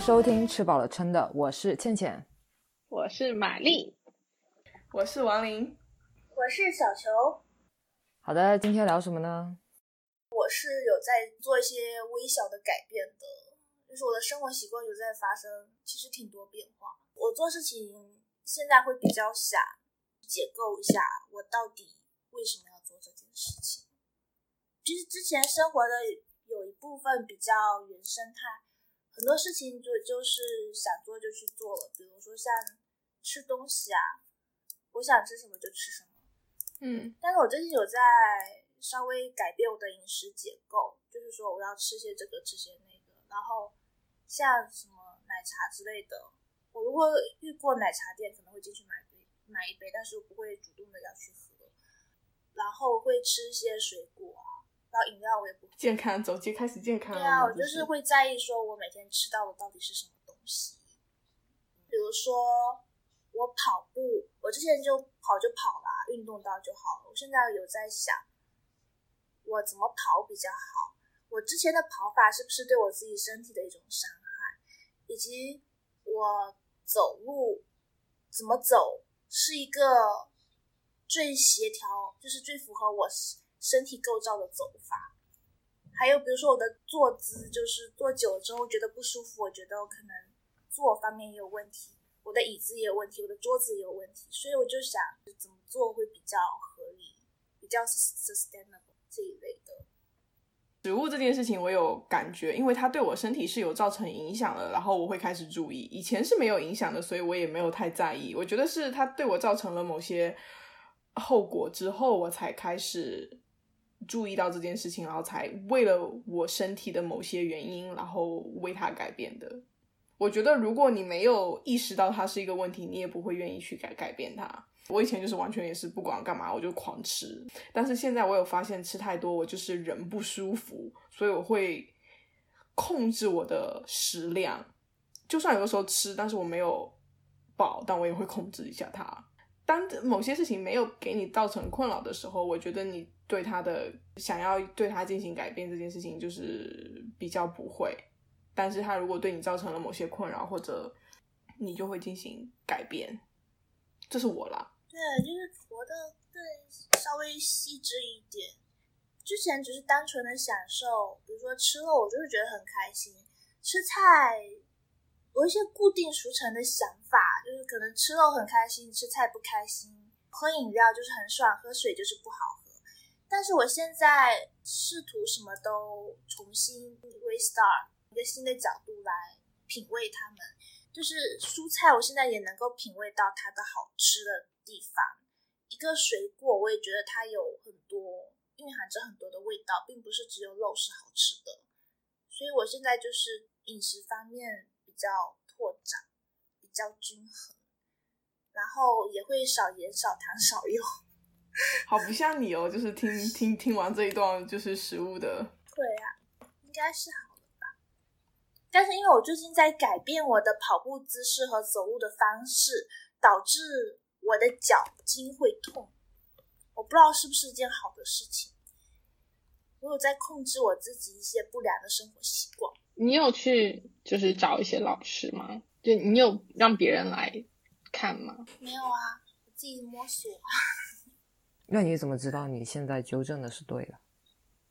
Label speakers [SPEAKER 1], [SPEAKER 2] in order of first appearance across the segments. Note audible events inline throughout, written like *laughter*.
[SPEAKER 1] 收听吃饱了撑的，我是倩倩，
[SPEAKER 2] 我是玛丽，
[SPEAKER 3] 我是王琳，
[SPEAKER 4] 我是小球。
[SPEAKER 1] 好的，今天聊什么呢？
[SPEAKER 4] 我是有在做一些微小的改变的，就是我的生活习惯有在发生，其实挺多变化。我做事情现在会比较想解构一下，我到底为什么要做这件事情。其实之前生活的有一部分比较原生态。很多事情就就是想做就去做了，比如说像吃东西啊，我想吃什么就吃什么。
[SPEAKER 3] 嗯，
[SPEAKER 4] 但是我最近有在稍微改变我的饮食结构，就是说我要吃些这个，吃些那个。然后像什么奶茶之类的，我如果遇过奶茶店，可能会进去买杯买一杯，但是我不会主动的要去喝。然后会吃一些水果啊。然后饮料我也不
[SPEAKER 3] 健康，走街开始健康。
[SPEAKER 4] 对啊，我就是会在意说，我每天吃到的到底是什么东西。比如说我跑步，我之前就跑就跑啦，运动到就好了。我现在有在想，我怎么跑比较好？我之前的跑法是不是对我自己身体的一种伤害？以及我走路怎么走是一个最协调，就是最符合我。身体构造的走法，还有比如说我的坐姿，就是坐久了之后觉得不舒服，我觉得我可能坐方面也有问题，我的椅子也有问题，我的桌子也有问题，所以我就想怎么做会比较合理，比较 sustainable 这一类的。
[SPEAKER 3] 食物这件事情我有感觉，因为它对我身体是有造成影响的，然后我会开始注意。以前是没有影响的，所以我也没有太在意。我觉得是它对我造成了某些后果之后，我才开始。注意到这件事情，然后才为了我身体的某些原因，然后为它改变的。我觉得，如果你没有意识到它是一个问题，你也不会愿意去改改变它。我以前就是完全也是不管干嘛我就狂吃，但是现在我有发现吃太多我就是人不舒服，所以我会控制我的食量。就算有的时候吃，但是我没有饱，但我也会控制一下它。当某些事情没有给你造成困扰的时候，我觉得你。对他的想要对他进行改变这件事情，就是比较不会。但是他如果对你造成了某些困扰，或者你就会进行改变。这是我啦。
[SPEAKER 4] 对，就是活得更稍微细致一点。之前只是单纯的享受，比如说吃肉，我就是觉得很开心。吃菜有一些固定俗成的想法，就是可能吃肉很开心，吃菜不开心。喝饮料就是很爽，喝水就是不好喝。但是我现在试图什么都重新 restart，一个新的角度来品味它们。就是蔬菜，我现在也能够品味到它的好吃的地方。一个水果，我也觉得它有很多蕴含着很多的味道，并不是只有肉是好吃的。所以我现在就是饮食方面较拓展，比较均衡，然后也会少盐、少糖、少油。*laughs*
[SPEAKER 3] 好不像你哦，就是听听听完这一段就是食物的。
[SPEAKER 4] 对啊，应该是好的吧。但是因为我最近在改变我的跑步姿势和走路的方式，导致我的脚筋会痛。我不知道是不是一件好的事情。我有在控制我自己一些不良的生活习惯。
[SPEAKER 2] 你有去就是找一些老师吗？就你有让别人来看吗？
[SPEAKER 4] 没有啊，我自己摸索。*laughs*
[SPEAKER 1] 那你怎么知道你现在纠正的是对的？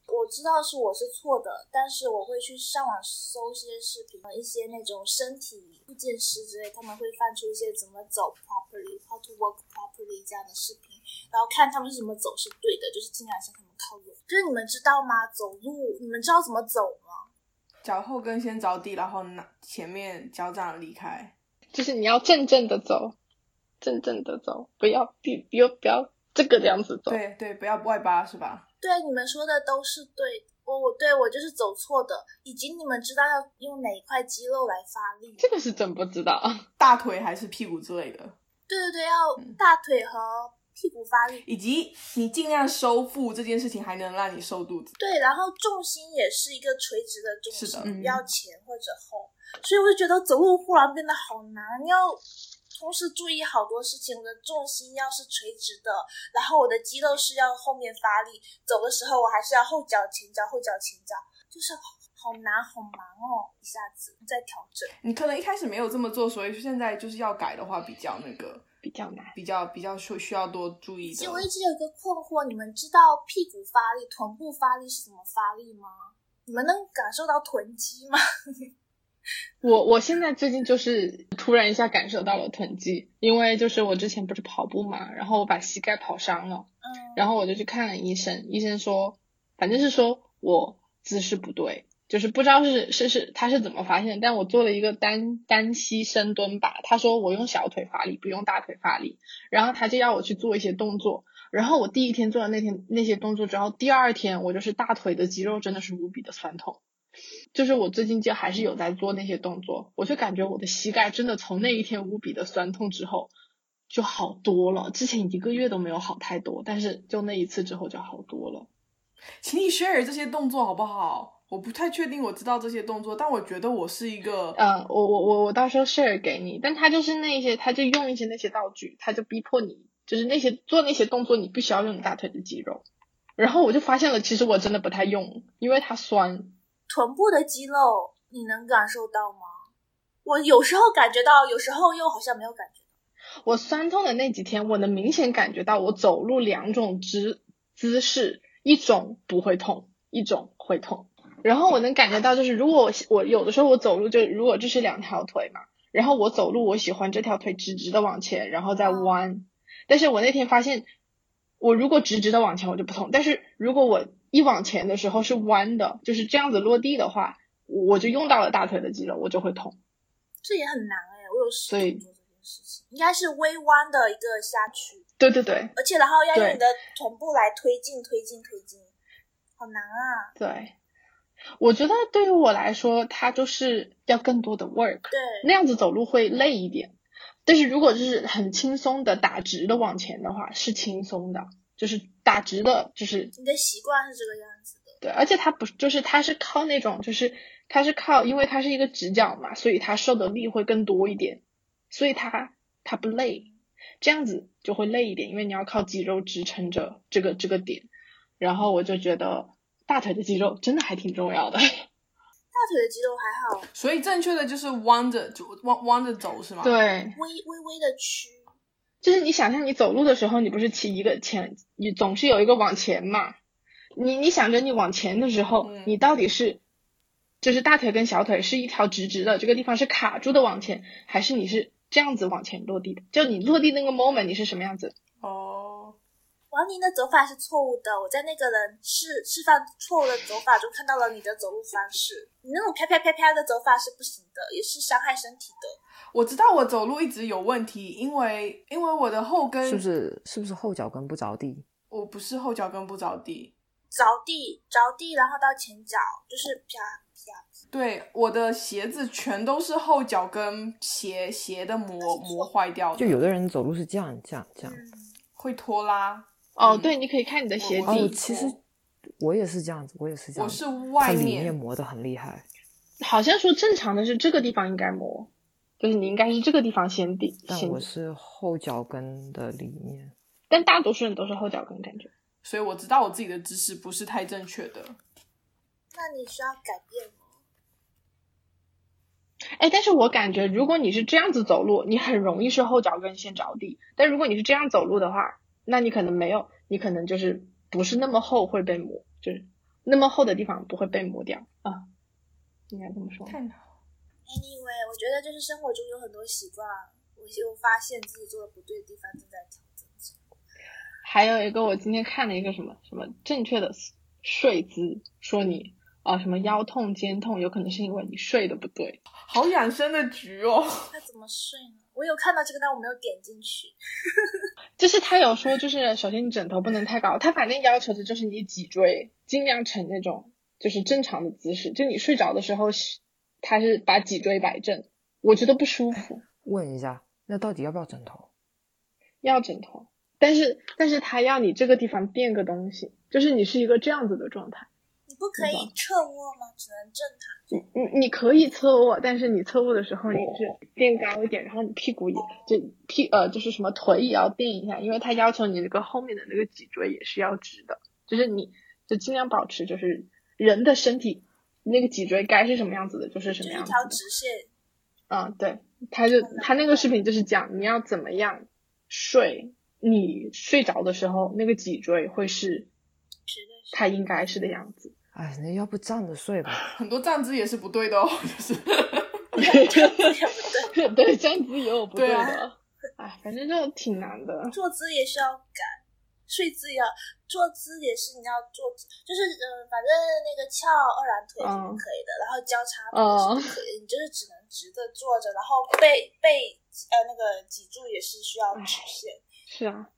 [SPEAKER 4] 我知道是我是错的，但是我会去上网搜一些视频，一些那种身体复健师之类，他们会放出一些怎么走 properly，how to walk properly 这样的视频，然后看他们是怎么走是对的，就是尽量向他们靠拢。就是你们知道吗？走路你们知道怎么走吗？
[SPEAKER 3] 脚后跟先着地，然后拿前面脚掌离开，
[SPEAKER 2] 就是你要正正的走，正正的走，不要不不不要。这个这样子走，
[SPEAKER 3] 对对，不要外八是吧？
[SPEAKER 4] 对，你们说的都是对。我我对我就是走错的，以及你们知道要用哪一块肌肉来发力？
[SPEAKER 2] 这个是真不知道，
[SPEAKER 3] 大腿还是屁股之类的？
[SPEAKER 4] 对对对，要大腿和屁股发力，
[SPEAKER 3] 以及你尽量收腹这件事情，还能让你瘦肚子。
[SPEAKER 4] 对，然后重心也是一个垂直的重
[SPEAKER 3] 心，
[SPEAKER 4] 不要前或者后。所以我就觉得走路忽然变得好难，你要。同时注意好多事情，我的重心要是垂直的，然后我的肌肉是要后面发力，走的时候我还是要后脚前脚后脚前脚，就是好难好忙哦，一下子在调整。
[SPEAKER 3] 你可能一开始没有这么做，所以现在就是要改的话，比较那个，
[SPEAKER 2] 比较难。
[SPEAKER 3] 比较比较需需要多注意的。
[SPEAKER 4] 其实我一直有一个困惑，你们知道屁股发力、臀部发力是怎么发力吗？你们能感受到臀肌吗？*laughs*
[SPEAKER 2] 我我现在最近就是突然一下感受到了臀肌，因为就是我之前不是跑步嘛，然后我把膝盖跑伤了，
[SPEAKER 4] 嗯，
[SPEAKER 2] 然后我就去看了医生，医生说，反正是说我姿势不对，就是不知道是是是他是怎么发现，但我做了一个单单膝深蹲吧，他说我用小腿发力，不用大腿发力，然后他就要我去做一些动作，然后我第一天做了那天那些动作之后，第二天我就是大腿的肌肉真的是无比的酸痛。就是我最近就还是有在做那些动作，我就感觉我的膝盖真的从那一天无比的酸痛之后就好多了。之前一个月都没有好太多，但是就那一次之后就好多了。
[SPEAKER 3] 请你 share 这些动作好不好？我不太确定我知道这些动作，但我觉得我是一个，
[SPEAKER 2] 嗯，我我我我到时候 share 给你，但他就是那些，他就用一些那些道具，他就逼迫你，就是那些做那些动作，你必须要用你大腿的肌肉。然后我就发现了，其实我真的不太用，因为它酸。
[SPEAKER 4] 臀部的肌肉你能感受到吗？我有时候感觉到，有时候又好像没有感觉到。
[SPEAKER 2] 我酸痛的那几天，我能明显感觉到我走路两种姿姿势，一种不会痛，一种会痛。然后我能感觉到，就是如果我我有的时候我走路就如果这是两条腿嘛，然后我走路我喜欢这条腿直直的往前，然后再弯。但是我那天发现，我如果直直的往前我就不痛，但是如果我一往前的时候是弯的，就是这样子落地的话，我就用到了大腿的肌肉，我就会痛。
[SPEAKER 4] 这也很难哎，我有试
[SPEAKER 2] 所以
[SPEAKER 4] 图做这件事情，应该是微弯的一个下去，
[SPEAKER 2] 对对对
[SPEAKER 4] 而且然后要用你的臀部来推进、推进、推进，好难啊！
[SPEAKER 2] 对，我觉得对于我来说，它就是要更多的 work，
[SPEAKER 4] 对，
[SPEAKER 2] 那样子走路会累一点。但是如果就是很轻松的打直的往前的话，是轻松的，就是打直的，就是
[SPEAKER 4] 你的习惯是这个样子的。
[SPEAKER 2] 对，而且它不，就是它是靠那种，就是它是靠，因为它是一个直角嘛，所以它受的力会更多一点，所以它它不累，这样子就会累一点，因为你要靠肌肉支撑着这个这个点。然后我就觉得大腿的肌肉真的还挺重要的。*laughs*
[SPEAKER 4] 大腿的肌肉还好，
[SPEAKER 3] 所以正确的就是弯着就弯弯着走是吗？，
[SPEAKER 2] 对，
[SPEAKER 4] 微微微的屈，
[SPEAKER 2] 就是你想象你走路的时候，你不是骑一个前，你总是有一个往前嘛。你你想着你往前的时候，
[SPEAKER 3] 嗯
[SPEAKER 2] 你到底是就是大腿跟小腿是一条直直的，这个地方是卡住的往前，还是你是这样子往前落地的？就你落地那个 moment 你是什么样子？
[SPEAKER 3] 哦，
[SPEAKER 4] 王宁的走法是错误的。我在那个人示示范错误的走法中看到了你的走路方式，你那种啪啪啪啪的走法是不行的，也是伤害身体的。
[SPEAKER 3] 我知道我走路一直有问题，因为因为我的后跟
[SPEAKER 1] 是不是是不是后脚跟不着地？
[SPEAKER 3] 我不是后脚跟不着地，
[SPEAKER 4] 着地着地，然后到前脚就是啪啪。
[SPEAKER 3] 对，我的鞋子全都是后脚跟鞋鞋的磨磨坏掉的，
[SPEAKER 1] 就有的人走路是这样这样这样。
[SPEAKER 4] 嗯，
[SPEAKER 3] 会拖拉。
[SPEAKER 2] 哦，
[SPEAKER 3] 嗯
[SPEAKER 2] 对，你可以看你的鞋
[SPEAKER 3] 底
[SPEAKER 1] 哦，
[SPEAKER 2] 底，
[SPEAKER 1] 其实我也是这样子，我也是这样子。
[SPEAKER 3] 我是
[SPEAKER 1] 它
[SPEAKER 3] 外
[SPEAKER 1] 里
[SPEAKER 3] 面
[SPEAKER 1] 面磨的很厉害。
[SPEAKER 2] 好像说正常的是这个地方应该磨，就是你应该是这个地方先底，
[SPEAKER 1] 但我是后脚跟的里面。
[SPEAKER 2] 但大多数人都是后脚跟感觉。
[SPEAKER 3] 所以我知道我自己的姿势不是太正确的。
[SPEAKER 4] 那你需要改变吗？
[SPEAKER 2] 哎，但是我感觉如果你是这样子走路，你很容易是后脚跟先着地。但如果你是这样走路的话，那你可能没有，你可能就是不是那么厚会被磨，就是那么厚的地方不会被磨掉啊，应该这么说。
[SPEAKER 3] 太难。
[SPEAKER 4] Anyway，我觉得就是生活中有很多习惯，我就发现自己做的不对的地方，正在调整中。
[SPEAKER 2] 还有一个，我今天看了一个什么什么正确的睡姿，说你啊、什么腰痛、肩痛，有可能是因为你睡的不对。
[SPEAKER 3] 好养生的局哦。
[SPEAKER 4] 那怎么睡呢？我有看到这个，但我没有点进去。*laughs*
[SPEAKER 2] 就是他有说，就是首先你枕头不能太高，他反正要求的就是你脊椎尽量呈那种就是正常的姿势，就你睡着的时候是，他是把脊椎摆正，我觉得不舒服，
[SPEAKER 1] 问一下，那到底要不要枕头？
[SPEAKER 2] 要枕头，但是但是他要你这个地方垫个东西，就是你是一个这样子的状态，
[SPEAKER 4] 你不可以侧卧吗？只能正躺。
[SPEAKER 2] 你你你可以侧卧，但是你侧卧的时候你是垫高一点，然后你屁股也就屁呃就是什么腿也要垫一下，因为他要求你那个后面的那个脊椎也是要直的，就是你就尽量保持就是人的身体那个脊椎该是什么样子的，就是什么样子的。
[SPEAKER 4] 一条直线，
[SPEAKER 2] 嗯，对，他就他那个视频就是讲你要怎么样睡，你睡着的时候那个脊椎会是它应该是的样子。
[SPEAKER 1] 哎，那要不站着睡吧？
[SPEAKER 3] 很多站姿也是不对的哦，就是 *laughs*
[SPEAKER 2] 对
[SPEAKER 4] 这样子也不对，
[SPEAKER 2] 对，这样子也有不对
[SPEAKER 3] 对
[SPEAKER 2] 的。哎，反正就挺难的。
[SPEAKER 4] 坐姿也需要改，睡姿也要，坐姿也是你要坐姿，就是呃，反正那个翘二郎腿是不可以的，然后交叉腿是不可以的，你就是只能直的坐着，然后背背呃那个脊柱也是需要直线。
[SPEAKER 2] 是啊，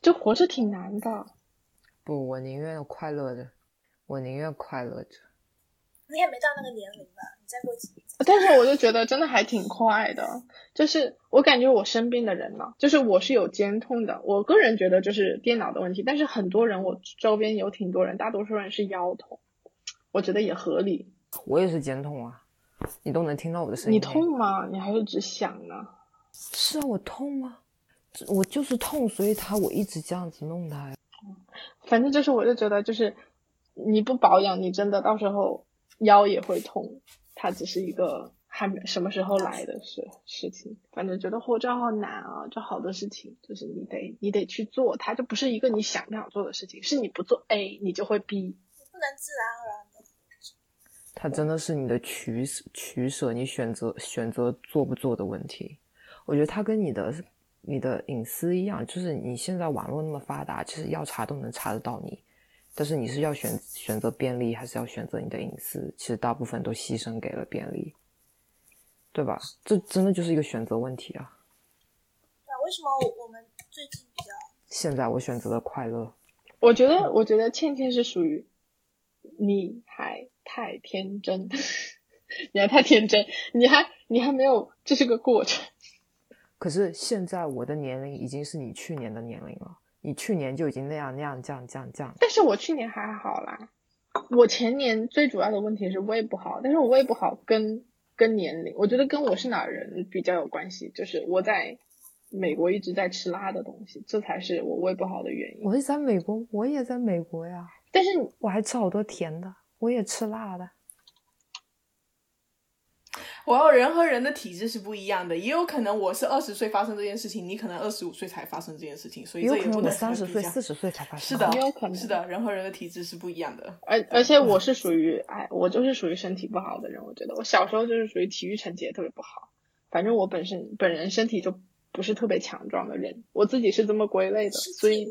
[SPEAKER 2] 就活着挺难的。
[SPEAKER 1] 不，我宁愿快乐着，我宁愿快乐着。
[SPEAKER 4] 你也没到那个年龄吧？你再过几年
[SPEAKER 2] 但是我就觉得真的还挺快的，就是我感觉我身边的人呢，就是我是有肩痛的，我个人觉得就是电脑的问题，但是很多人我周边有挺多人，大多数人是腰痛，我觉得也合理。
[SPEAKER 1] 我也是肩痛啊，你都能听到我的声音。
[SPEAKER 2] 你？痛吗？你还是只想呢？
[SPEAKER 1] 是啊，我痛吗？我就是痛，所以他我一直这样子弄他呀。
[SPEAKER 2] 反正就是我就觉得就是你不保养，你真的到时候腰也会痛，它只是一个还没什么时候来的事事情。反正觉得活着好难啊，就好多事情就是你得你得去做，它就不是一个你想不想做的事情，是你不做 A 你就会 B。
[SPEAKER 4] 你不能自然而然的。
[SPEAKER 1] 它真的是你的取舍取舍，你选择选择做不做的问题。我觉得它跟你的你的隐私一样，就是你现在网络那么发达，其实要查都能查得到你，但是你是要选选择便利，还是要选择你的隐私？其实大部分都牺牲给了便利，对吧？这真的就是一个选择问题啊。
[SPEAKER 4] 对啊，为什么我我们最近比较
[SPEAKER 1] 现在我选择了快乐，
[SPEAKER 2] 我觉得我觉得倩倩是属于你还太天真，*laughs* 你还太天真，你还你还没有，这是个过程。
[SPEAKER 1] 可是现在我的年龄已经是你去年的年龄了，你去年就已经那样那样这样这样这样。
[SPEAKER 2] 但是我去年还好啦，我前年最主要的问题是胃不好，但是我胃不好跟跟年龄，我觉得跟我是哪儿人比较有关系，就是我在美国一直在吃辣的东西，这才是我胃不好的原因。
[SPEAKER 1] 我是在美国，我也在美国呀，
[SPEAKER 2] 但是
[SPEAKER 1] 我还吃好多甜的，我也吃辣的。
[SPEAKER 3] 我要人和人的体质是不一样的，也有可能我是二十岁发生这件事情，你可能二十五岁才发生这件事情，所以
[SPEAKER 1] 也有可能我
[SPEAKER 3] 这也不能
[SPEAKER 1] 三十岁、四十岁才发生是。
[SPEAKER 3] 的，
[SPEAKER 2] 也有可能
[SPEAKER 3] 是的，人和人的体质是不一样的。
[SPEAKER 2] 而而且我是属于哎，我就是属于身体不好的人。我觉得我小时候就是属于体育成绩也特别不好，反正我本身本人身体就不是特别强壮的人，我自己是这么归类的，*laughs* 所以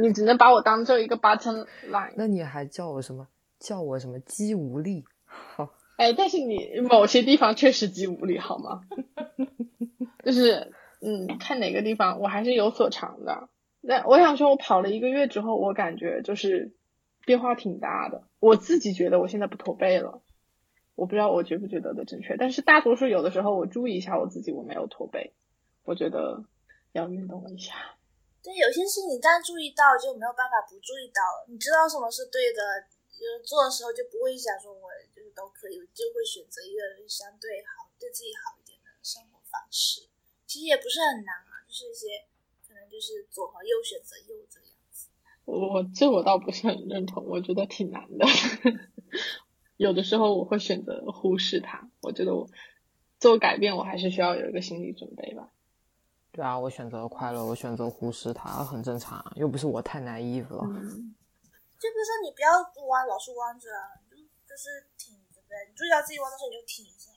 [SPEAKER 2] 你只能把我当做一个 button line。
[SPEAKER 1] 那你还叫我什么？叫我什么肌无力？好，
[SPEAKER 2] 哎，但是你某些地方确实肌无力，好吗？*laughs* 就是嗯，看哪个地方我还是有所长的。那我想说，我跑了一个月之后，我感觉就是变化挺大的。我自己觉得我现在不驼背了，我不知道我觉不觉得的正确，但是大多数有的时候我注意一下我自己，我没有驼背，我觉得要运动一下。
[SPEAKER 4] 对有些事你一旦注意到，就没有办法不注意到了。你知道什么是对的，就是做的时候就不会想说我就是都可以，就会选择一个相对好、对自己好一点的生活方式。其实也不是很难啊，就是一些可能就是左和右选择右这样子。
[SPEAKER 2] 我这我倒不是很认同，我觉得挺难的。*laughs* 有的时候我会选择忽视它，我觉得我做改变，我还是需要有一个心理准备吧。
[SPEAKER 1] 对啊，我选择快乐，我选择忽视它，很正常啊，又不是我太 naive 了。
[SPEAKER 2] 嗯，
[SPEAKER 4] 就比如说你不要弯，老是弯着啊，你就就是挺着呗。你注意到自己弯的时候，你就挺一下。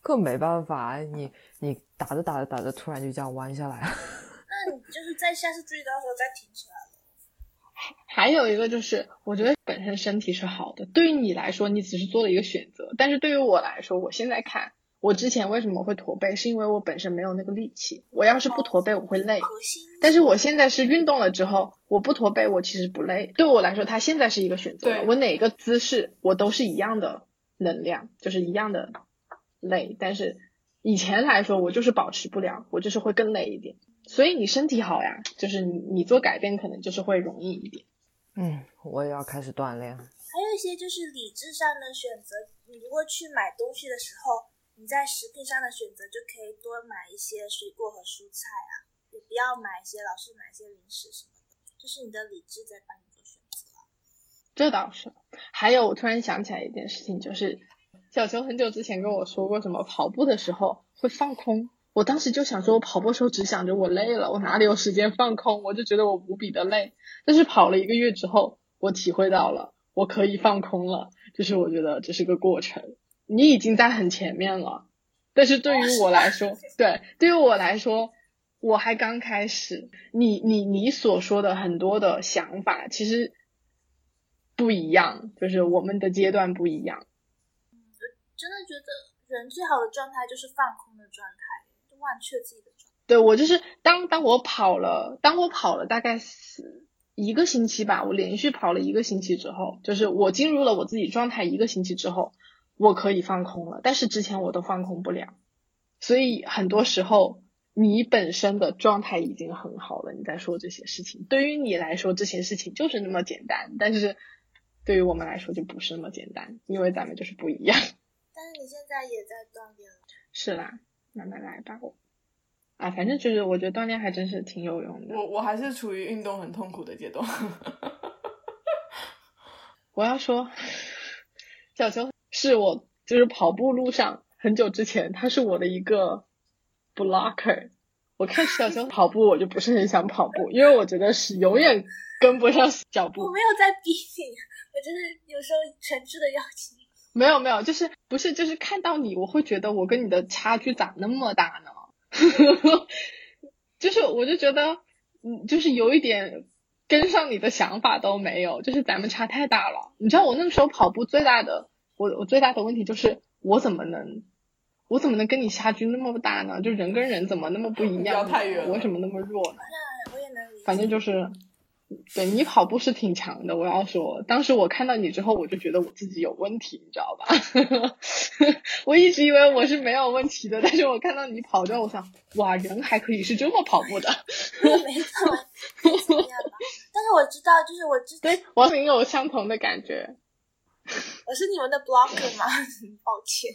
[SPEAKER 1] 可没办法，你你打着打着打着，突然就这样弯下来了。*laughs*
[SPEAKER 4] 那你就是在下次注意到的时候再挺起来了。
[SPEAKER 2] 还有一个就是，我觉得本身身体是好的，对于你来说，你只是做了一个选择，但是对于我来说，我现在看，我之前为什么会驼背，是因为我本身没有那个力气。我要是不驼背，我会累。但是我现在是运动了之后，我不驼背，我其实不累。对我来说，它现在是一个选择我哪个姿势，我都是一样的能量，就是一样的累。但是以前来说，我就是保持不了，我就是会更累一点。所以你身体好呀，就是你你做改变可能就是会容易一点。
[SPEAKER 1] 嗯，我也要开始锻炼。
[SPEAKER 4] 还有一些就是理智上的选择。你如果去买东西的时候，你在食品上的选择就可以多买一些水果和蔬菜啊，也不要买一些老是买一些零食什么的，就是你的理智在帮你做选择。
[SPEAKER 2] 这倒是。还有，我突然想起来一件事情，就是小球很久之前跟我说过，什么跑步的时候会放空。我当时就想说，我跑步的时候只想着我累了，我哪里有时间放空？我就觉得我无比的累。但是跑了一个月之后，我体会到了，我可以放空了。就是我觉得这是个过程，你已经在很前面了。但是对于我来说，对，对于我来说，我还刚开始。你你你所说的很多的想法，其实不一样，就是我们的阶段不一样。
[SPEAKER 4] 真的觉得人最好的状态就是放空的状态，就忘却自己的状态。
[SPEAKER 2] 对我就是当当我跑了，当我跑了大概是一个星期吧，我连续跑了一个星期之后，就是我进入了我自己状态一个星期之后。我可以放空了，但是之前我都放空不了，所以很多时候你本身的状态已经很好了，你在说这些事情，对于你来说这些事情就是那么简单，但是对于我们来说就不是那么简单，因为咱们就是不一样。*laughs*
[SPEAKER 4] 但是你现在也在锻炼了。
[SPEAKER 2] 是啦，慢慢来吧。我啊，反正就是我觉得锻炼还真是挺有用的。
[SPEAKER 3] 我我还是处于运动很痛苦的阶段。*laughs*
[SPEAKER 2] 我要说，小球。是我就是跑步路上很久之前，他是我的一个 blocker。我看小熊跑步，我就不是很想跑步，因为我觉得是永远跟不上脚步。
[SPEAKER 4] 我没有在逼你，我就是有时候诚挚的邀请。
[SPEAKER 2] 没有没有，就是不是就是看到你，我会觉得我跟你的差距咋那么大呢？*laughs* 就是我就觉得，嗯，就是有一点跟上你的想法都没有，就是咱们差太大了。你知道我那个时候跑步最大的。我我最大的问题就是我怎么能我怎么能跟你差距那么大呢？就人跟人怎么那么不一样？我为什么那么弱呢？
[SPEAKER 4] 我也能理解。
[SPEAKER 2] 反正就是，对你跑步是挺强的。我要说，当时我看到你之后，我就觉得我自己有问题，你知道吧？*laughs* 我一直以为我是没有问题的，但是我看到你跑之后，我想，哇，人还可以是这么跑步的。*laughs*
[SPEAKER 4] 没错，但是我知道，就是我之
[SPEAKER 2] 对王明有相同的感觉。
[SPEAKER 4] 我是你们的 blocker 吗？*laughs* 抱歉。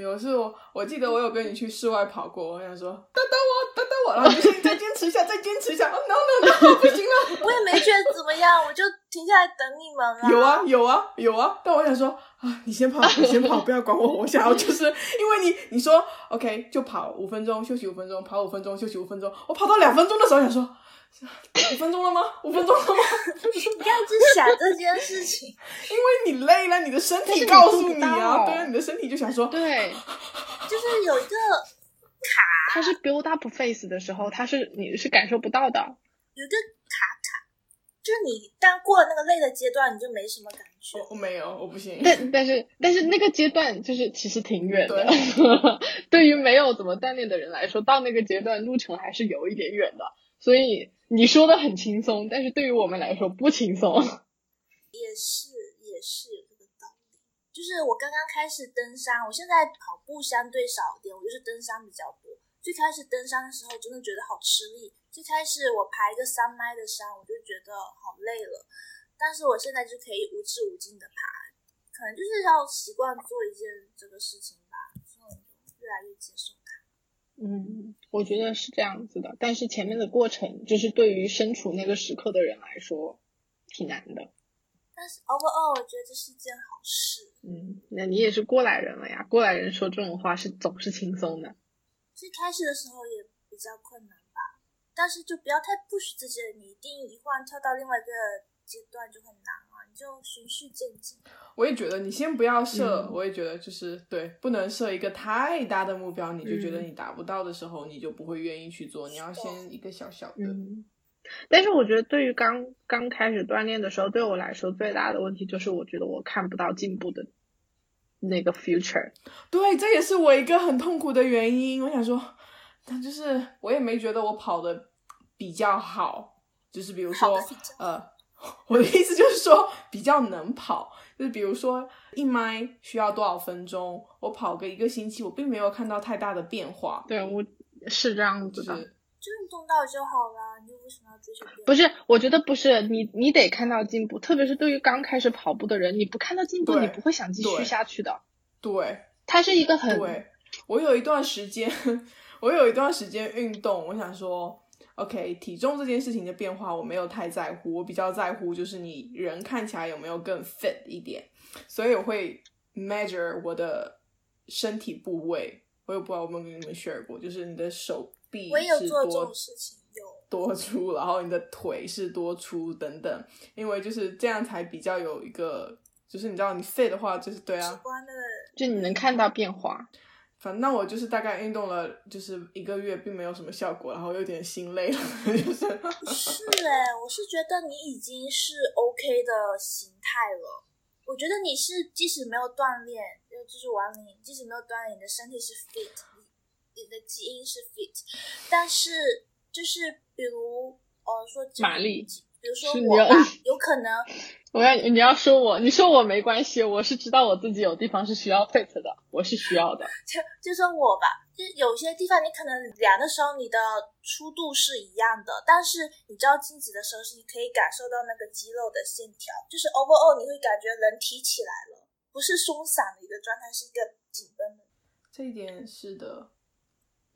[SPEAKER 3] 有是我，我记得我有跟你去室外跑过。我想说，等等我，等等我，然后不行，再坚持一下，再坚持一下。No No No，不行了。
[SPEAKER 4] 我也没觉得怎么样，我就停下来等你们啊。
[SPEAKER 3] 有啊，有啊，有啊。但我想说啊，你先跑，你先跑，*laughs* 不要管我。我想要就是因为你，你说 OK 就跑五分钟，休息五分钟，跑五分钟，休息五分钟。我跑到两分钟的时候，想说。五分钟了吗？五分钟了吗？*laughs*
[SPEAKER 4] 你要去想这件事情，*laughs*
[SPEAKER 3] 因为你累了，你的身体告诉你啊，对啊，你的身体就想说，
[SPEAKER 2] 对，
[SPEAKER 4] 就是有一个卡，
[SPEAKER 2] 它是 build up face 的时候，它是你是感受不到的，
[SPEAKER 4] 有一个就是你当过了那个累的阶段，你就没什么感觉。
[SPEAKER 3] 我没有，我不行。
[SPEAKER 2] 但但是但是那个阶段就是其实挺远的，*laughs* 对于没有怎么锻炼的人来说，到那个阶段路程还是有一点远的，所以。你说的很轻松，但是对于我们来说不轻松。
[SPEAKER 4] 也是，也是有这个道理。就是我刚刚开始登山，我现在跑步相对少一点，我就是登山比较多。最开始登山的时候，真的觉得好吃力。最开始我爬一个三麦的山，我就觉得好累了。但是我现在就可以无止无尽的爬，可能就是要习惯做一件这个事情吧，之后就越来越接受它。
[SPEAKER 2] 嗯，我觉得是这样子的，但是前面的过程就是对于身处那个时刻的人来说挺难的。
[SPEAKER 4] 但是 overall 我觉得这是一件好事。
[SPEAKER 2] 嗯，那你也是过来人了呀，过来人说这种话是总是轻松的。
[SPEAKER 4] 最开始的时候也比较困难吧，但是就不要太 push 自己，你一定一换跳到另外一个阶段就很难啊，你。就循序渐进。
[SPEAKER 3] 我也觉得你先不要设，我也觉得就是对，不能设一个太大的目标，你就觉得你达不到的时候，你就不会愿意去做。你要先一个小小的。
[SPEAKER 2] 嗯。但是我觉得，对于刚刚开始锻炼的时候，对我来说最大的问题就是，我觉得我看不到进步的那个 future。
[SPEAKER 3] 对，这也是我一个很痛苦的原因。我想说，但就是我也没觉得我跑的比较好，就是比如说呃。我的意思就是说，比较能跑，就是比如说一麦需要多少分钟，我跑个一个星期，我并没有看到太大的变化。
[SPEAKER 2] 对，我是这样子的，
[SPEAKER 4] 就运动到就好了，你为什么要追求？
[SPEAKER 2] 不是，我觉得不是，你你得看到进步，特别是对于刚开始跑步的人，你不看到进步，你不会想继续下去的。
[SPEAKER 3] 对，
[SPEAKER 2] 它是一个很……
[SPEAKER 3] 对，我有一段时间，*laughs* 我有一段时间运动，我想说。OK，体重这件事情的变化我没有太在乎，我比较在乎就是你人看起来有没有更 fit 一点，所以我会 measure 我的身体部位。我也不知道有没有跟你们 share 过，就是你的手臂
[SPEAKER 4] 我也有
[SPEAKER 3] 是
[SPEAKER 4] 做这
[SPEAKER 3] 多
[SPEAKER 4] 种事情，有
[SPEAKER 3] 多粗，然后你的腿是多粗等等，因为就是这样才比较有一个，就是你知道你 fit 的话，就是对
[SPEAKER 4] 直
[SPEAKER 3] 啊，
[SPEAKER 4] 观的
[SPEAKER 2] 就你能看到变化。
[SPEAKER 3] 反正我就是大概运动了就是一个月，并没有什么效果，然后有点心累了，就是 *laughs*
[SPEAKER 4] 是哎、我是觉得你已经是 OK 的形态了。我觉得你是即使没有锻炼，就就是玩你，即使没有锻炼，你的身体是 fit，你你的基因是 fit，但是就是比如呃说
[SPEAKER 2] 玛丽
[SPEAKER 4] 比如说
[SPEAKER 2] 你要
[SPEAKER 4] 我吧，有可能 *laughs*
[SPEAKER 2] 我要你要说我，你说我没关系，我是知道我自己有地方是需要 fit 的，我是需要的。*laughs*
[SPEAKER 4] 就就说我吧，就有些地方你可能量的时候你的粗度是一样的，但是你照镜子的时候是你可以感受到那个肌肉的线条，就是 overall 你会感觉人提起来了，不是松散的一个状态，是一个紧绷的。
[SPEAKER 3] 这一点是的。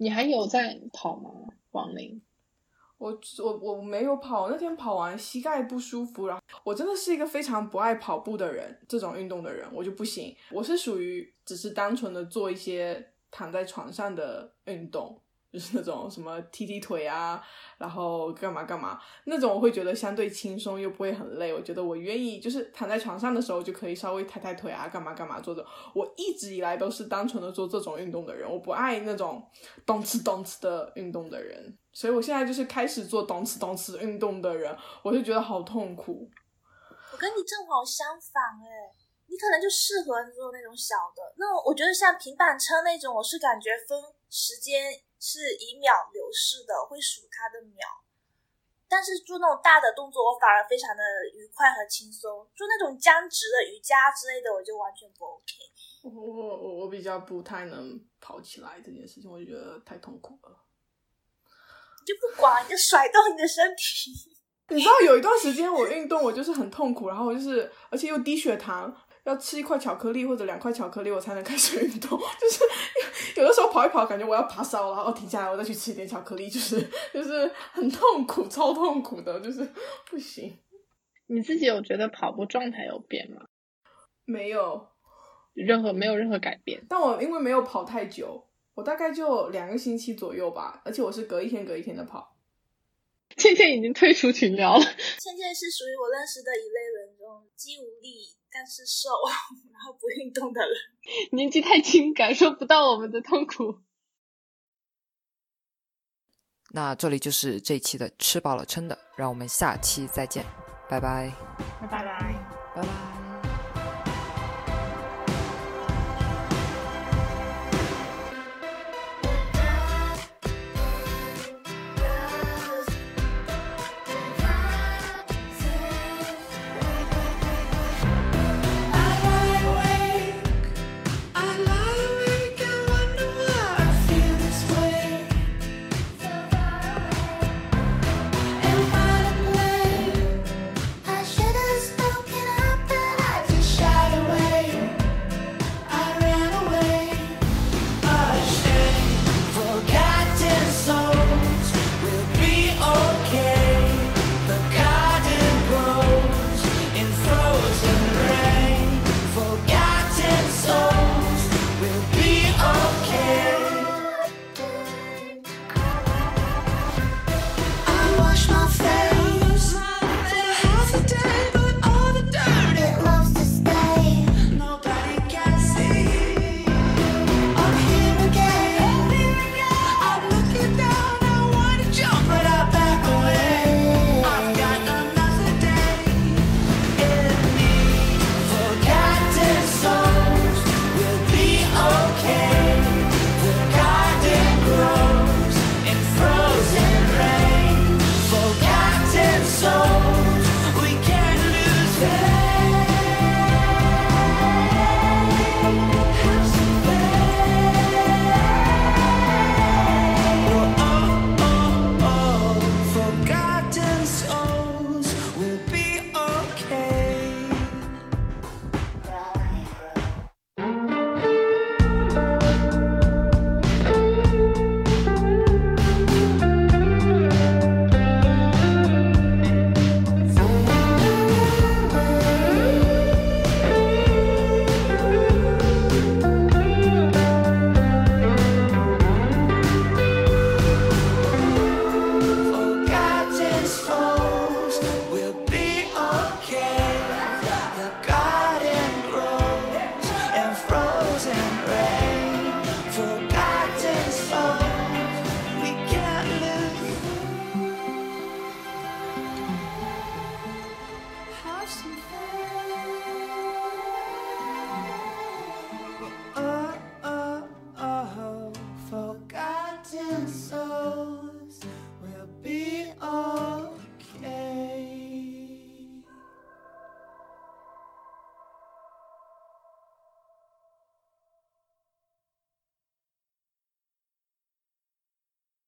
[SPEAKER 2] 你还有在跑吗，王林？
[SPEAKER 3] 我我我没有跑，那天跑完膝盖不舒服，然后我真的是一个非常不爱跑步的人，这种运动的人我就不行。我是属于只是单纯的做一些躺在床上的运动，就是那种什么踢踢腿啊，然后干嘛干嘛那种，我会觉得相对轻松又不会很累。我觉得我愿意就是躺在床上的时候就可以稍微抬抬腿啊，干嘛干嘛做这。我一直以来都是单纯的做这种运动的人，我不爱那种动次动次的运动的人。所以我现在就是开始做动次动次运动的人，我就觉得好痛苦。
[SPEAKER 4] 我跟你正好相反哎、你可能就适合做那种小的，那我觉得像平板车那种，我是感觉分时间是以秒流逝的，会数它的秒。但是做那种大的动作，我反而非常的愉快和轻松。做那种僵直的瑜伽之类的，我就完全不 OK。
[SPEAKER 3] 我我我我比较不太能跑起来这件事情，我就觉得太痛苦了。
[SPEAKER 4] 你就不管，你就甩动你的身体。
[SPEAKER 3] 你知道有一段时间我运动，我就是很痛苦，然后我就是而且又低血糖，要吃一块巧克力或者两块巧克力我才能开始运动。*laughs* 就是有的时候跑一跑，感觉我要爬烧了，然后停下来，我再去吃一点巧克力，就是就是很痛苦，超痛苦的，就是不行。
[SPEAKER 2] 你自己有觉得跑步状态有变吗？
[SPEAKER 3] 没有，
[SPEAKER 2] 任何没有任何改变？
[SPEAKER 3] 但我因为没有跑太久，我大概就两个星期左右吧，而且我是隔一天隔一天的跑。
[SPEAKER 2] 倩倩已经退出群聊了。
[SPEAKER 4] 倩倩是属于我认识的一类人中肌无力但是瘦，*laughs* 然后不运动的人。*laughs*
[SPEAKER 2] 年纪太轻，感受不到我们的痛苦。*laughs*
[SPEAKER 1] 那这里就是这一期的吃饱了撑的，让我们下期再见，拜拜，
[SPEAKER 2] 拜拜。
[SPEAKER 1] 拜拜。